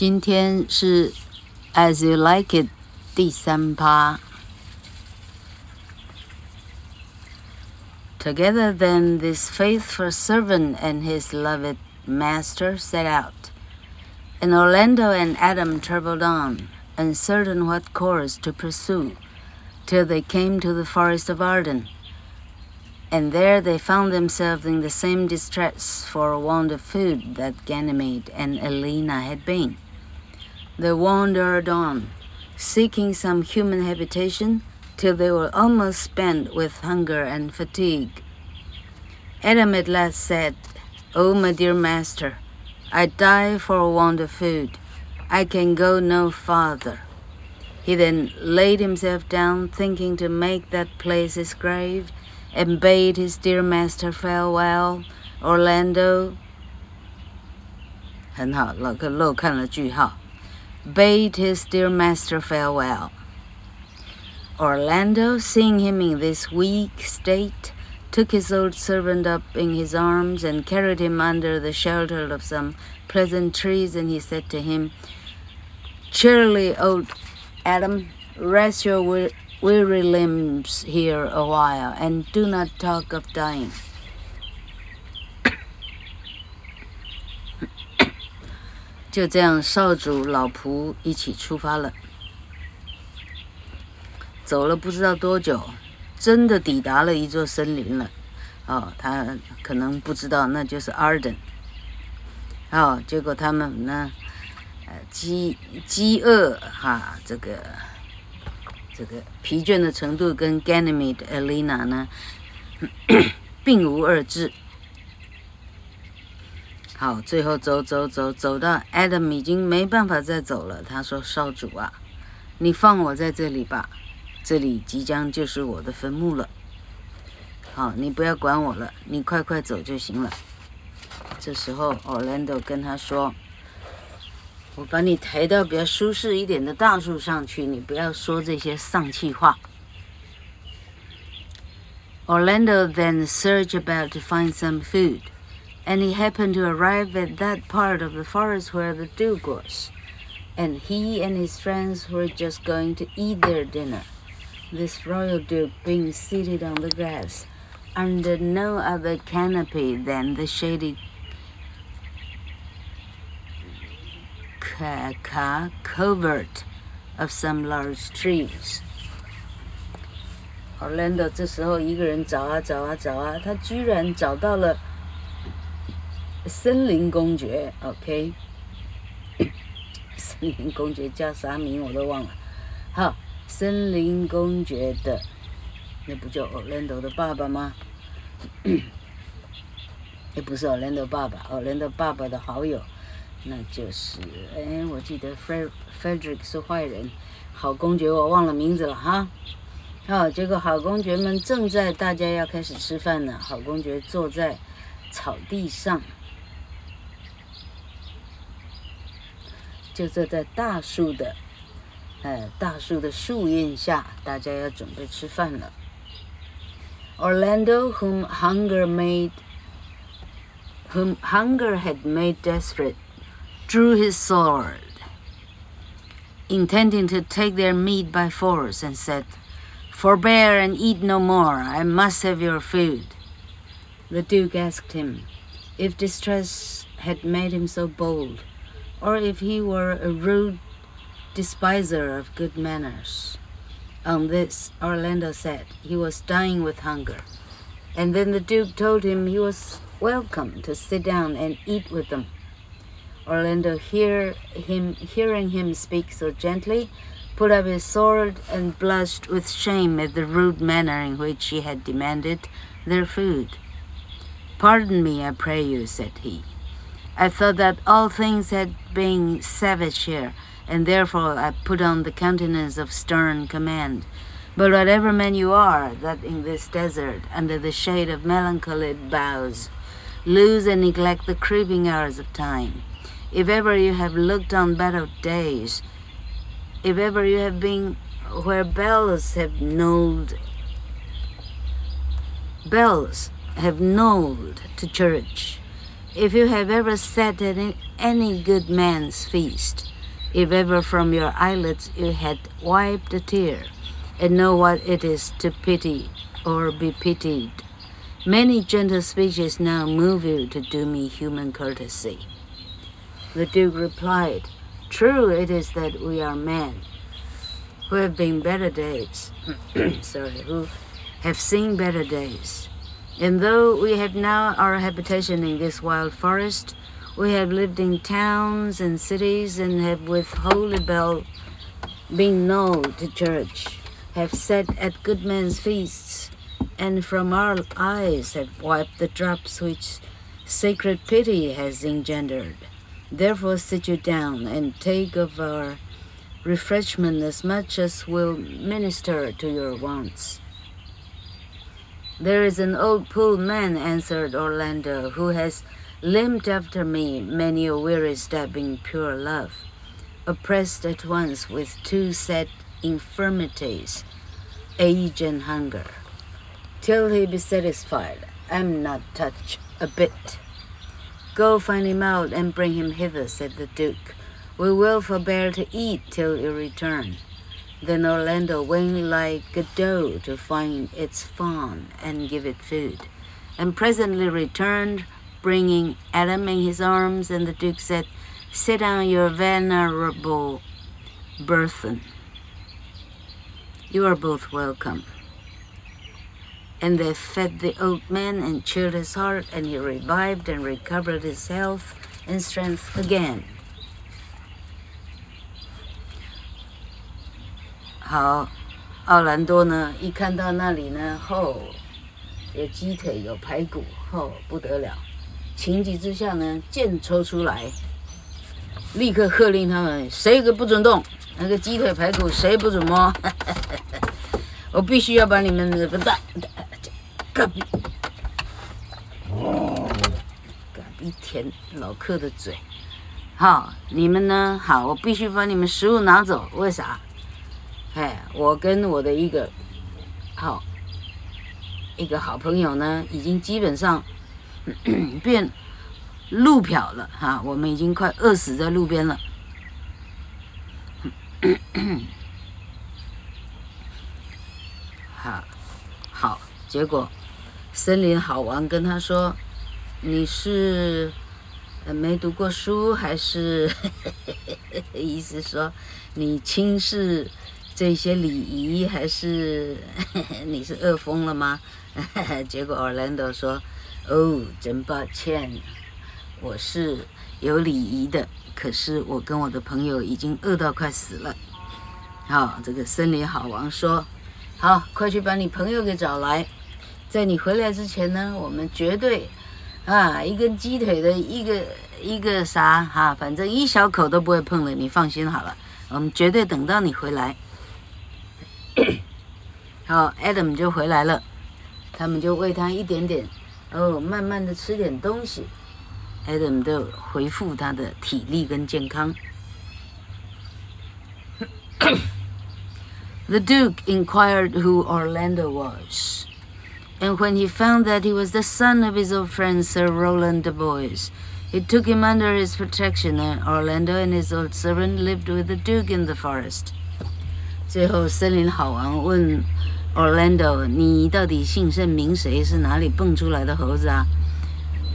今天是 As You Like It 第三趴。Together then this faithful servant and his loved master set out. And Orlando and Adam traveled on, uncertain what course to pursue, till they came to the forest of Arden. And there they found themselves in the same distress for want of food that Ganymede and Aliena had been They wandered on, seeking some human habitation till they were almost spent with hunger and fatigue. Adam at last said, O oh, my dear master, I die for want of food. I can go no farther. He then laid himself down, thinking to make that place his grave and bade his dear master farewell. Orlando，很好，老个漏看了句号。 Bade his dear master farewell. Orlando, seeing him in this weak state, took his old servant up in his arms and carried him under the shelter of some pleasant trees, and he said to him, Cheerily, old Adam, rest your weary limbs here a while, and do not talk of dying. 就这样，少主老仆一起出发了。走了不知道多久，真的抵达了一座森林了。哦，他可能不知道那就是 Arden。哦，结果他们呢，呃，饥饥饿哈，这个。这个疲倦的程度跟 Ganymede Elena 呢，并无二致。好，最后走走走走到 Adam 已经没办法再走了。他说：“少主啊，你放我在这里吧，这里即将就是我的坟墓了。好，你不要管我了，你快快走就行了。”这时候 Orlando 跟他说。我把你抬到比较舒适一点的大树上去，你不要说这些丧气话。Orlando then searched about to find some food, and he happened to arrive at that part of the forest where the Duke was, and he and his friends were just going to eat their dinner. This royal Duke being seated on the grass, under no other canopy than the shady covert of some large trees. Orlando 这时候一个人找啊找啊找啊，他居然找到了 森林公爵。OK，森林公爵叫啥名我都忘了。好，森林公爵的那不就 Orlando 的爸爸吗？也不是 Orlando 爸爸，Orlando 爸爸的好友。那就是，哎，我记得 Frederick 是坏人，好公爵我忘了名字了哈。好，结果好公爵们正在大家要开始吃饭呢，好公爵坐在草地上，就坐在大树的，呃，大树的树荫下，大家要准备吃饭了。Orlando, whom hunger made, whom hunger had made desperate. drew his sword, intending to take their meat by force, and said, Forbear and eat no more, I must have your food. The Duke asked him if distress had made him so bold, or if he were a rude despiser of good manners. On this, Orlando said he was dying with hunger. And then the Duke told him he was welcome to sit down and eat with them. Orlando, hear him, hearing him speak so gently, put up his sword and blushed with shame at the rude manner in which he had demanded their food. Pardon me, I pray you, said he. I thought that all things had been savage here, and therefore I put on the countenance of stern command. But whatever man you are, that in this desert, under the shade of melancholy boughs, lose and neglect the creeping hours of time, if ever you have looked on better days, if ever you have been where bells have knolled, bells have knolled to church, If you have ever sat at any good man's feast, if ever from your eyelids you had wiped a tear, and know what it is to pity or be pitied, many gentle speeches now move you to do me human courtesy. The Duke replied, True it is that we are men who have been better days, sorry, who have seen better days. And though we have now our habitation in this wild forest, we have lived in towns and cities and have with holy bell been known to church, have sat at good men's feasts, and from our eyes have wiped the drops which sacred pity has engendered. Therefore sit you down and take of our refreshment as much as will minister to your wants. There is an old poor man, answered Orlando, who has limped after me many a weary step in pure love, oppressed at once with two sad infirmities, age and hunger. Till he be satisfied, I'm not touched a bit. Go find him out and bring him hither, said the Duke. We will forbear to eat till you return. Then Orlando went like a doe to find its fawn and give it food, and presently returned, bringing Adam in his arms, and the Duke said, Sit down, your venerable burthen. You are both welcome. And they fed the old man and cheered his heart, and he revived and recovered his health and strength again. 好，奥兰多呢？一看到那里呢，吼，有鸡腿，有排骨，吼，不得了！情急之下呢，剑抽出来，立刻喝令他们：谁个不准动？那个鸡腿排骨谁不准摸？我必须要把你们的不打，隔壁，隔壁舔老客的嘴。好，你们呢？好，我必须把你们食物拿走。为啥？哎，我跟我的一个好一个好朋友呢，已经基本上变路漂了哈，我们已经快饿死在路边了。好，好，结果森林好王跟他说：“你是没读过书，还是 意思说你轻视？”这些礼仪 还是 你是饿疯了吗？结果 Orlando 说：“哦，真抱歉，我是有礼仪的，可是我跟我的朋友已经饿到快死了。”好，这个森林好王说：“好，快去把你朋友给找来，在你回来之前呢，我们绝对啊一根鸡腿的一个一个啥哈，反正一小口都不会碰的，你放心好了，我们绝对等到你回来。” 然后 Adam 就回来了，他们就喂他一点点，哦，慢慢的吃点东西，Adam 就恢复他的体力跟健康。the Duke inquired who Orlando was, and when he found that he was the son of his old friend Sir Rowland de Boys, he took him under his protection, and Orlando and his old servant lived with the Duke in the forest. 最后，森林好王问 Orlando：“ 你到底姓甚名谁？是哪里蹦出来的猴子啊？”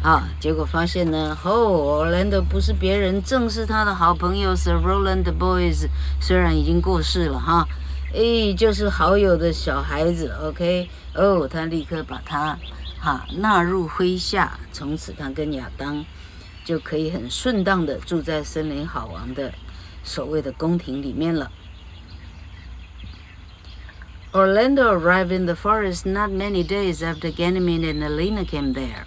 啊，结果发现呢，哦，Orlando 不是别人，正是他的好朋友 Sir Roland Boys，虽然已经过世了哈，哎，就是好友的小孩子。OK，哦，他立刻把他哈纳入麾下，从此他跟亚当就可以很顺当的住在森林好王的所谓的宫廷里面了。Orlando arrived in the forest not many days after Ganymede and Aliena came there,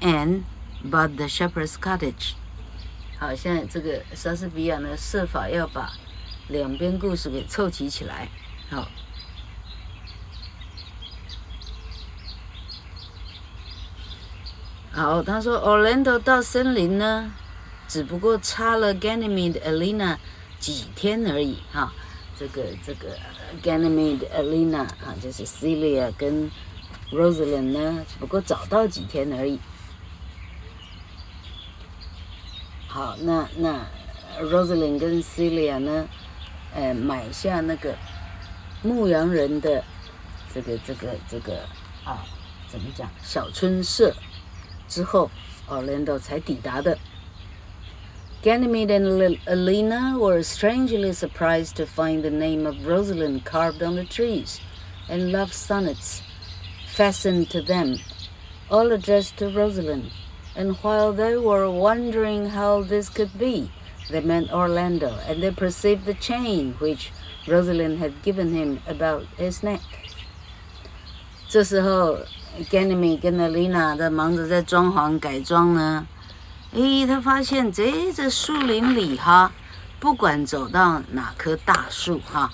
and bought the shepherd's cottage. 好，现在这个莎士比亚呢，设法要把两边故事给凑齐起来。好。好，他说 Orlando 到森林呢，只不过差了 Ganymede、Aliena 几天而已哈。这个这个 Ganymede、Elena 啊，就是 Celia 跟 Rosalind 呢，不过早到几天而已。好，那那 Rosalind 跟 Celia 呢，呃，买下那个牧羊人的这个这个这个啊，怎么讲小春社之后，Orlando 才抵达的。Ganymede and Aliena were strangely surprised to find the name of Rosalind carved on the trees, and love sonnets fastened to them, all addressed to Rosalind. And while they were wondering how this could be, they met Orlando, and they perceived the chain which Rosalind had given him about his neck. 这时候，Ganymede 跟 Aliena 的忙着在装潢改装呢。诶，他发现这这树林里哈，不管走到哪棵大树哈，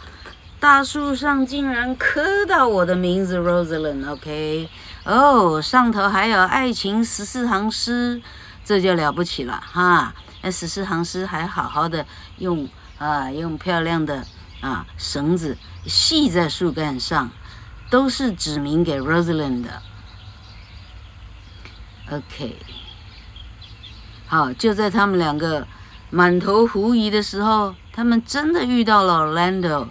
大树上竟然刻到我的名字 Rosalind，OK，哦，上头还有爱情十四行诗，这就了不起了哈。那十四行诗还好好的用啊，用漂亮的啊绳子系在树干上，都是指明给 Rosalind 的，OK。好，就在他们两个满头狐疑的时候，他们真的遇到了 Orlando。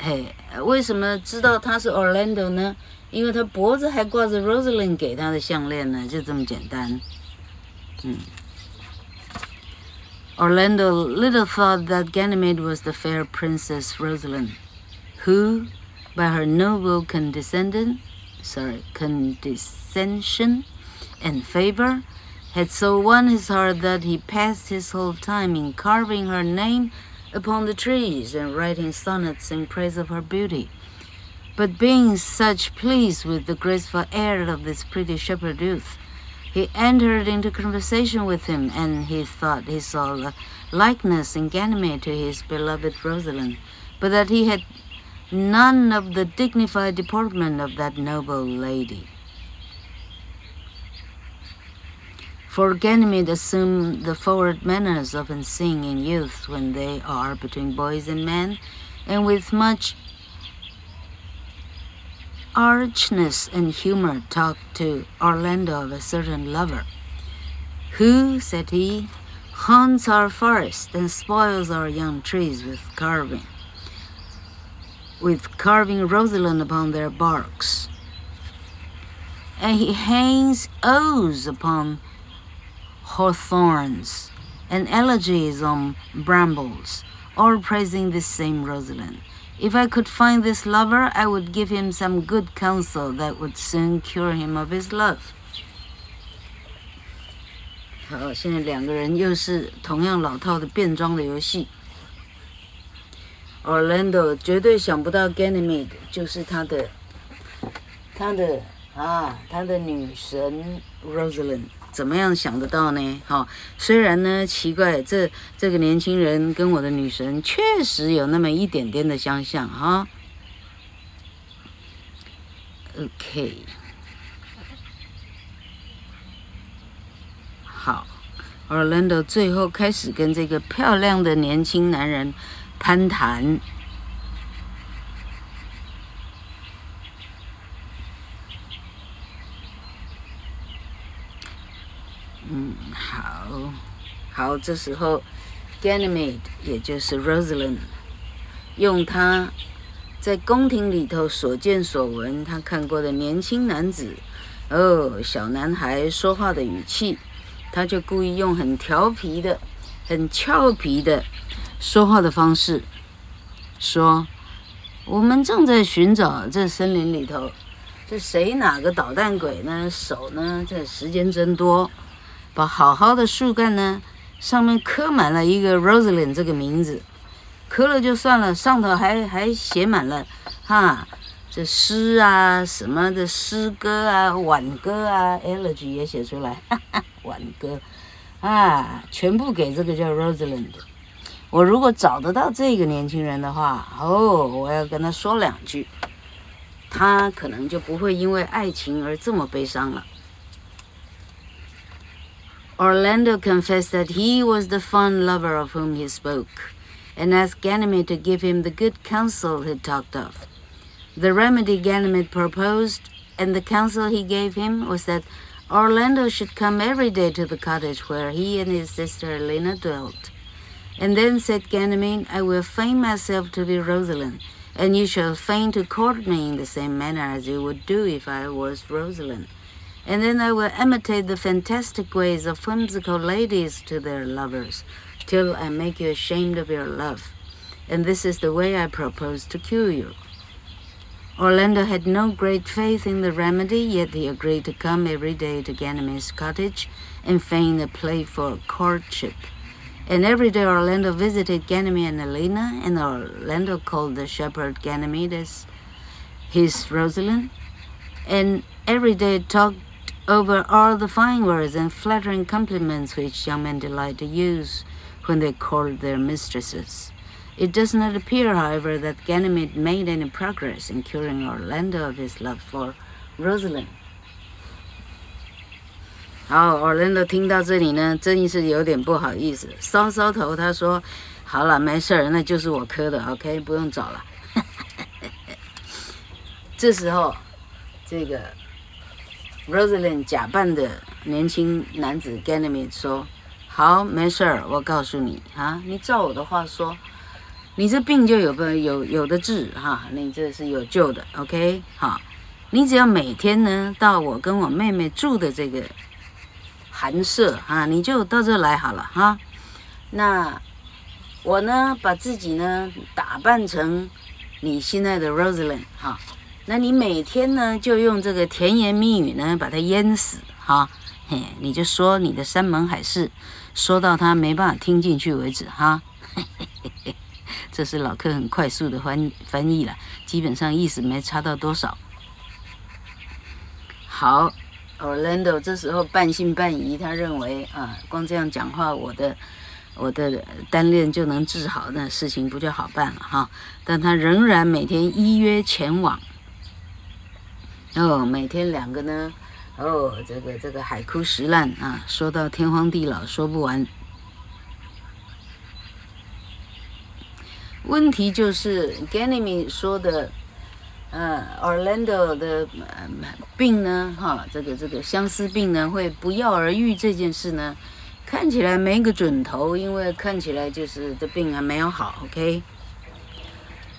嘿，为什么知道他是 Orlando 呢？因为他脖子还挂着 Rosalind 给他的项链呢，就这么简单。嗯，Orlando little thought that Ganymede was the fair princess Rosalind, who, by her noble condescending, sorry, condescension and favor, had so won his heart that he passed his whole time in carving her name upon the trees and writing sonnets in praise of her beauty. But being such pleased with the graceful air of this pretty shepherd youth, he entered into conversation with him, and he thought he saw a likeness in Ganymede to his beloved Rosalind, but that he had none of the dignified deportment of that noble lady. For Ganymede assumed the forward manners often seen in youth when they are between boys and men, and with much archness and humor talked to Orlando of a certain lover, who, said he, haunts our forest and spoils our young trees with carving, with carving Rosalind upon their barks. And he hangs oaths upon hawthorns, and elegies on brambles, all praising this same Rosalind. If I could find this lover, I would give him some good counsel that would soon cure him of his love. 好，现在两个人又是同样老套的变装的游戏。Orlando 绝对想不到 Ganymede 就是他的，他的啊，他的女神 Rosalind。 怎么样想得到呢？哈，虽然呢奇怪，这这个年轻人跟我的女神确实有那么一点点的相像哈。OK，好，Orlando 最后开始跟这个漂亮的年轻男人攀谈。嗯，好，好，这时候，Ganymede 也就是 Rosalind，用他在宫廷里头所见所闻，他看过的年轻男子，哦，小男孩说话的语气，他就故意用很调皮的、很俏皮的说话的方式，说：“我们正在寻找这森林里头，这谁哪个捣蛋鬼呢？手呢？这时间真多。”把好好的树干呢，上面刻满了一个 Rosalind 这个名字，刻了就算了，上头还还写满了，哈，这诗啊什么的诗歌啊挽歌啊，elegy 也写出来，哈哈，挽歌，啊，全部给这个叫 Rosalind。我如果找得到这个年轻人的话，哦，我要跟他说两句，他可能就不会因为爱情而这么悲伤了。Orlando confessed that he was the fond lover of whom he spoke, and asked Ganymede to give him the good counsel he talked of. The remedy Ganymede proposed, and the counsel he gave him, was that Orlando should come every day to the cottage where he and his sister Helena dwelt. And then said Ganymede, I will feign myself to be Rosalind, and you shall feign to court me in the same manner as you would do if I was Rosalind. And then I will imitate the fantastic ways of whimsical ladies to their lovers, till I make you ashamed of your love. And this is the way I propose to cure you. Orlando had no great faith in the remedy, yet he agreed to come every day to Ganymede's cottage and feign a playful courtship. And every day Orlando visited Ganymede and Helena, and Orlando called the shepherd Ganymede as his Rosalind, and every day talked over all the fine words and flattering compliments which young men delight to use when they court their mistresses. It does not appear, however, that Ganymede made any progress in curing Orlando of his love for Rosalind. 好，Orlando 听到这里呢，真是有点不好意思，搔搔头，他说：“好了，没事儿，那就是我磕的，OK，不用找了。”这时候，这个 Rosalind 假扮的年轻男子 Ganymede 说：“好，没事儿，我告诉你啊，你照我的话说，你这病就有个有有的治哈，你这是有救的，OK，好，你只要每天呢到我跟我妹妹住的这个。”寒舍啊，你就到这来好了哈。那我呢，把自己呢打扮成你心爱的 Rosalind 哈。那你每天呢，就用这个甜言蜜语呢，把它淹死哈。嘿，你就说你的山盟海誓，说到他没办法听进去为止哈。嘿嘿嘿，这是老客很快速的翻翻译了，基本上意思没差到多少。好。Orlando 这时候半信半疑，他认为啊，光这样讲话，我的我的单恋就能治好，那事情不就好办了哈？但他仍然每天依约前往。哦，每天两个呢，哦，这个这个海枯石烂啊，说到天荒地老，说不完。问题就是 Ganymede 说的。呃，Orlando 的病呢，哈，这个这个相思病呢，会不药而愈这件事呢，看起来没个准头，因为看起来就是这病还没有好，OK。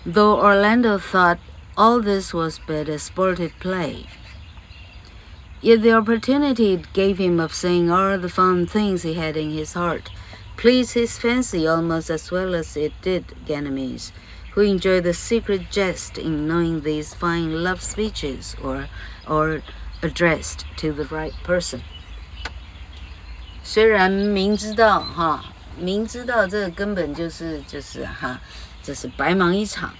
Though Orlando thought all this was but a sportive play, yet the opportunity it gave him of saying all the fun things he had in his heart pleased his fancy almost as well as it did Ganymede's who enjoy the secret jest in knowing these fine love speeches or or addressed to the right person。虽然明知道哈，明知道这个根本就是就是哈，这是白忙一场，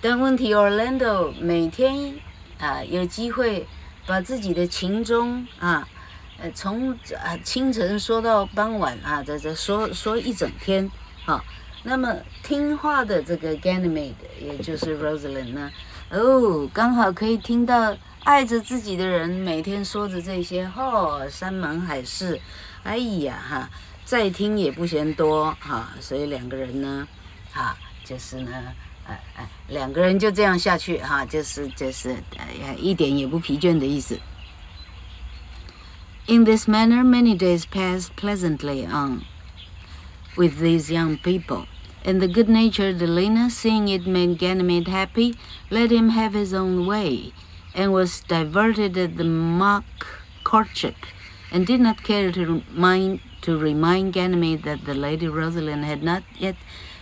但问题 Orlando 每天啊有机会把自己的情衷啊，呃从啊清晨说到傍晚啊，在这说说一整天啊。那么听话的这个 Ganymede，也就是 Rosalind 呢，哦，刚好可以听到爱着自己的人每天说着这些，哦，山盟海誓，哎呀哈，再听也不嫌多哈，所以两个人呢，哈，就是呢，哎哎，两个人就这样下去哈，就是就是哎呀，一点也不疲倦的意思。In this manner, many days passed pleasantly on. with these young people. And the good natured Helena, seeing it made Ganymede happy, let him have his own way, and was diverted at the mock courtship, and did not care to remind, to remind Ganymede that the Lady Rosalind had not yet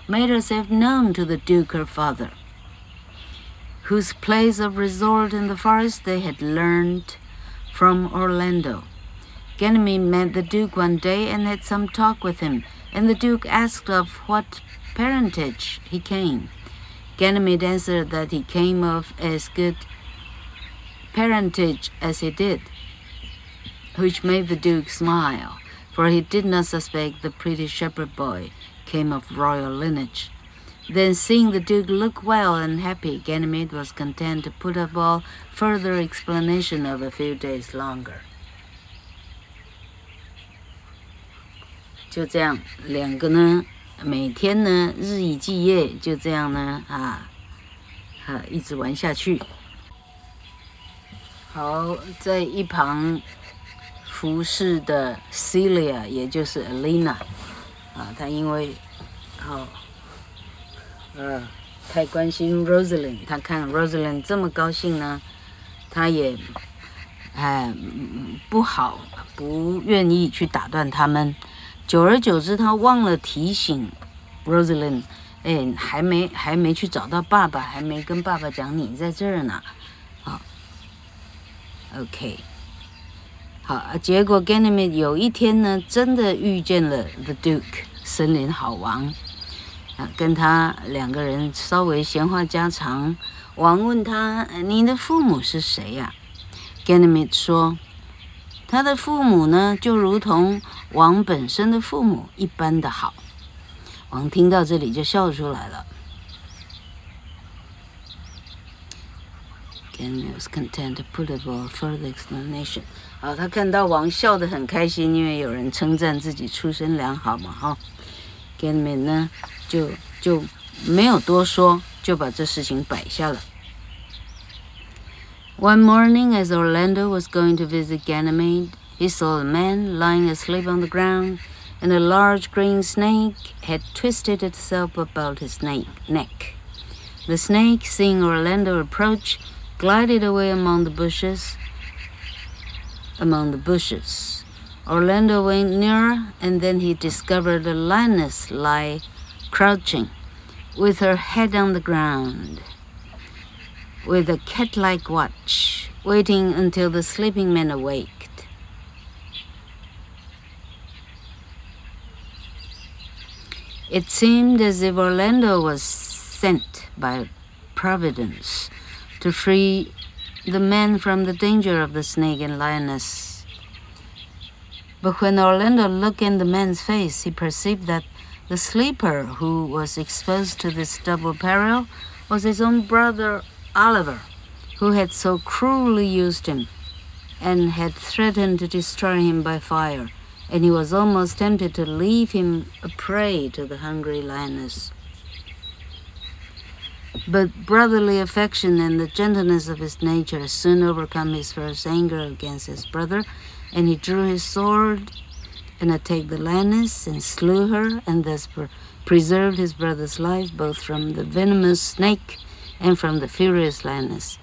made herself known to the Duke her father, whose place of resort in the forest they had learned from Orlando. Ganymede met the Duke one day and had some talk with him, and the Duke asked of what parentage he came. Ganymede answered that he came of as good parentage as he did, which made the Duke smile, for he did not suspect the pretty shepherd boy came of royal lineage. Then, seeing the Duke look well and happy, Ganymede was content to put up all further explanation of a few days longer. 就这样，两个呢，每天呢，日以继夜，就这样呢，啊，啊，一直玩下去。好，在一旁 服侍的 Celia，也就是 Alina， 啊，他因为，好，呃，太关心 Rosalind，他看 Rosalind 这么高兴呢，他也，哎，不好，不愿意去打断他们。久而久之，他忘了提醒 Rosalind，哎，还没还没去找到爸爸，还没跟爸爸讲你在这儿呢，好，OK。好，结果 Ganymede 有一天呢，真的遇见了 The Duke 森林好王，啊，跟他两个人稍微闲话家常。王问他：“你的父母是谁呀？”Ganymede 说：“他的父母呢，就如同王本身的父母一般的好。”王听到这里就笑出来了。Ganymede was content to put up a further explanation. 啊，他看到王笑得很开心，因为有人称赞自己出身良好嘛，哈。g a n y m e d 呢，就就没有多说，就把这事情摆下了。One morning, as Orlando was going to visit Ganymede, he saw a man lying asleep on the ground, and a large green snake had twisted itself about his neck. The snake, seeing Orlando approach, glided away among the bushes among the bushes. Orlando went nearer, and then he discovered a lioness lie crouching, with her head on the ground, with a cat like watch, waiting until the sleeping man awaked. It seemed as if Orlando was sent by Providence to free the man from the danger of the snake and lioness. But when Orlando looked in the man's face, he perceived that the sleeper who was exposed to this double peril was his own brother Oliver, who had so cruelly used him and had threatened to destroy him by fire, and he was almost tempted to leave him a prey to the hungry lioness. But brotherly affection and the gentleness of his nature soon overcome his first anger against his brother, and he drew his sword and attacked the lioness and slew her, and thus preserved his brother's life both from the venomous snake and from the furious lioness.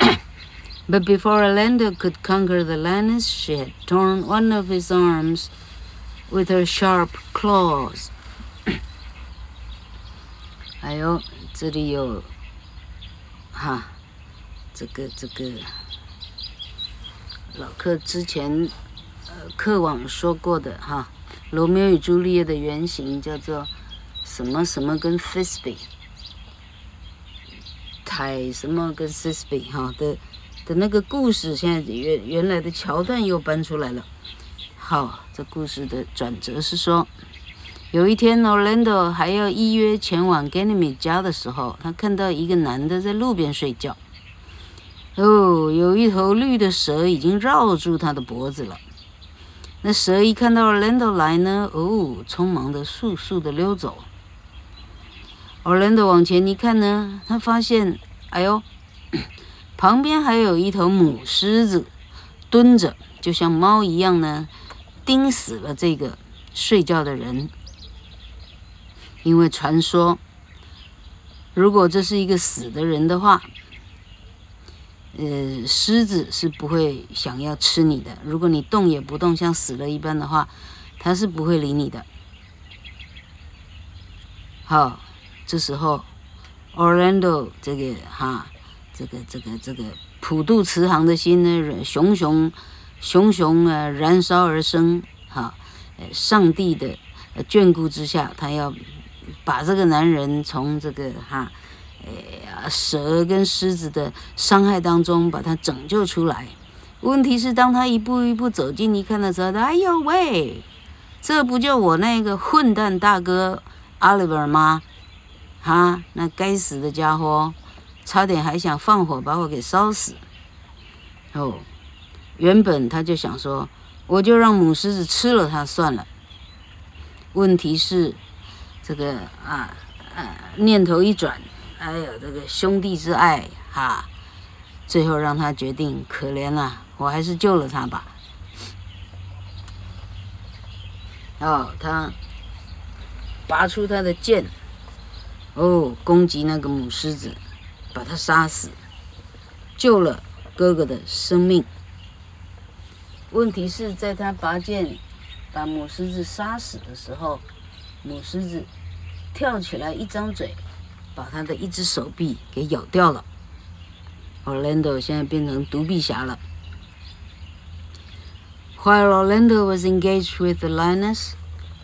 but before Orlando could conquer the lioness, she had torn one of his arms with her sharp claws. 还有这里有，哈，这个这个老客之前呃客网说过的哈，罗密欧与朱丽叶的原型叫做什么什么跟 Fisby，泰什么跟 f i s b e 哈的的那个故事，现在原原来的桥段又搬出来了。好，这故事的转折是说。有一天，Orlando 还要依约前往 Ganymede 家的时候，他看到一个男的在路边睡觉。哦，有一头绿的蛇已经绕住他的脖子了。那蛇一看到 Orlando 来呢，哦，匆忙的速速的溜走。Orlando 往前一看呢，他发现，哎呦，旁边还有一头母狮子蹲着，就像猫一样呢，盯死了这个睡觉的人。因为传说，如果这是一个死的人的话，呃，狮子是不会想要吃你的。如果你动也不动，像死了一般的话，它是不会理你的。好，这时候，Orlando 这个哈，这个这个这个普渡慈航的心呢，熊熊熊熊啊燃烧而生，哈，上帝的眷顾之下，他要。把这个男人从这个哈，呃，蛇跟狮子的伤害当中把他拯救出来。问题是，当他一步一步走近一看的时候，哎呦喂，这不就我那个混蛋大哥 Oliver 吗？哈，那该死的家伙，差点还想放火把我给烧死。哦，原本他就想说，我就让母狮子吃了他算了。问题是。这个啊啊，念头一转，哎呦，这个兄弟之爱哈，最后让他决定，可怜了，我还是救了他吧。啊，他拔出他的剑，哦，攻击那个母狮子，把他杀死，救了哥哥的生命。问题是在他拔剑把母狮子杀死的时候，母狮子跳起来一张嘴，把他的一只手臂给咬掉了。Orlando 现在变成独臂侠了。While Orlando was engaged with the lioness,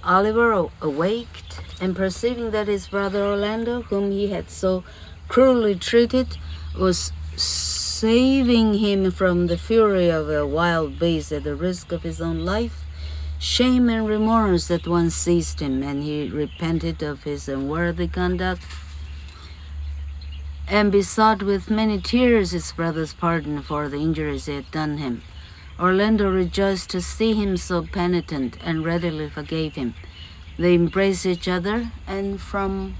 Oliver awaked and perceiving that his brother Orlando, whom he had so cruelly treated, was saving him from the fury of a wild beast at the risk of his own life, shame and remorse at once seized him, and he repented of his unworthy conduct and besought with many tears his brother's pardon for the injuries he had done him. Orlando rejoiced to see him so penitent and readily forgave him. They embraced each other, and from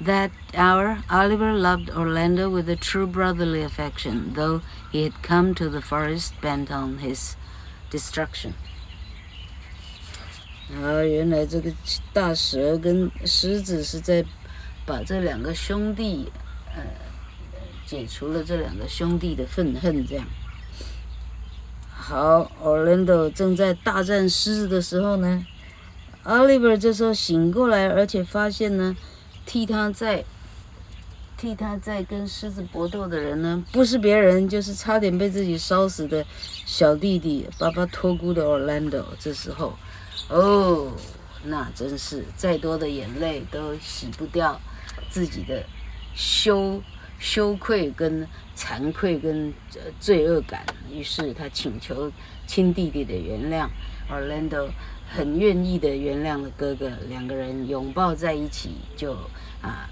that hour Oliver loved Orlando with a true brotherly affection, though he had come to the forest bent on his destruction. 啊，原来这个大蛇跟狮子是在把这两个兄弟，呃，解除了这两个兄弟的愤恨，这样。好，Orlando 正在大战狮子的时候呢，Oliver 这时候醒过来，而且发现呢，替他在替他在跟狮子搏斗的人呢，不是别人，就是差点被自己烧死的小弟弟巴巴托孤的 Orlando。这时候，哦，那真是再多的眼泪都洗不掉自己的羞。羞愧跟惭愧跟罪恶感，于是他请求亲弟弟的原谅。Orlando 很愿意的原谅了哥哥，两个人拥抱在一起，就啊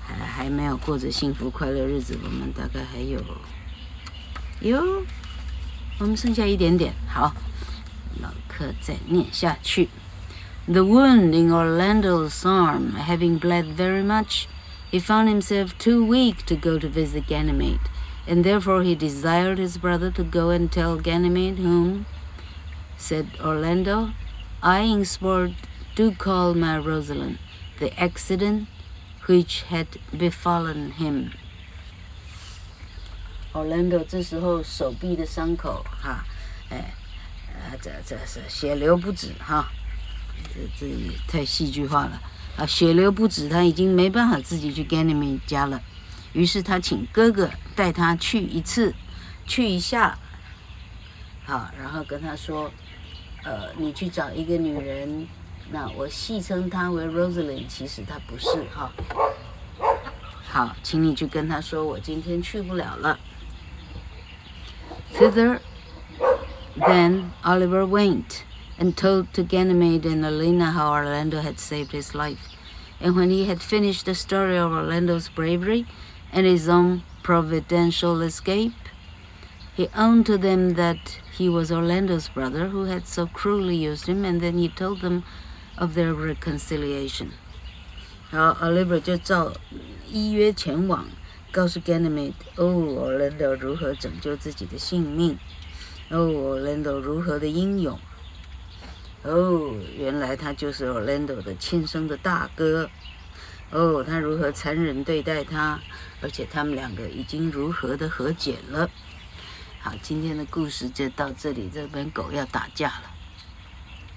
还还没有过着幸福快乐日子。我们大概还有哟，我们剩下一点点。好，老客再念下去。The wound in Orlando's arm having bled very much. He found himself too weak to go to visit Ganymede, and therefore he desired his brother to go and tell Ganymede, whom, said Orlando, I in sport do call my Rosalind, the accident which had befallen him. Orlando 这时候手臂的伤口，哈，哎，呃， 这这是血流不止，哈，这这也太戏剧化了。啊，血流不止，他已经没办法自己去 g a n y m e 家了。于是他请哥哥带他去一次，去一下。好，然后跟他说：“呃，你去找一个女人，那我戏称她为 Rosalind，其实她不是哈。好，请你去跟她说，我今天去不了了。”辞职 Then Oliver went and told to Ganymede and Aliena how Orlando had saved his life. And when he had finished the story of Orlando's bravery and his own providential escape, he owned to them that he was Orlando's brother who had so cruelly used him, and then he told them of their reconciliation. 然后 Oliver 哦，Orlando 如何的英勇。哦，原来他就是 Orlando 的亲生的大哥。哦，他如何残忍对待他，而且他们两个已经如何的和解了。好，今天的故事就到这里，这边狗要打架了。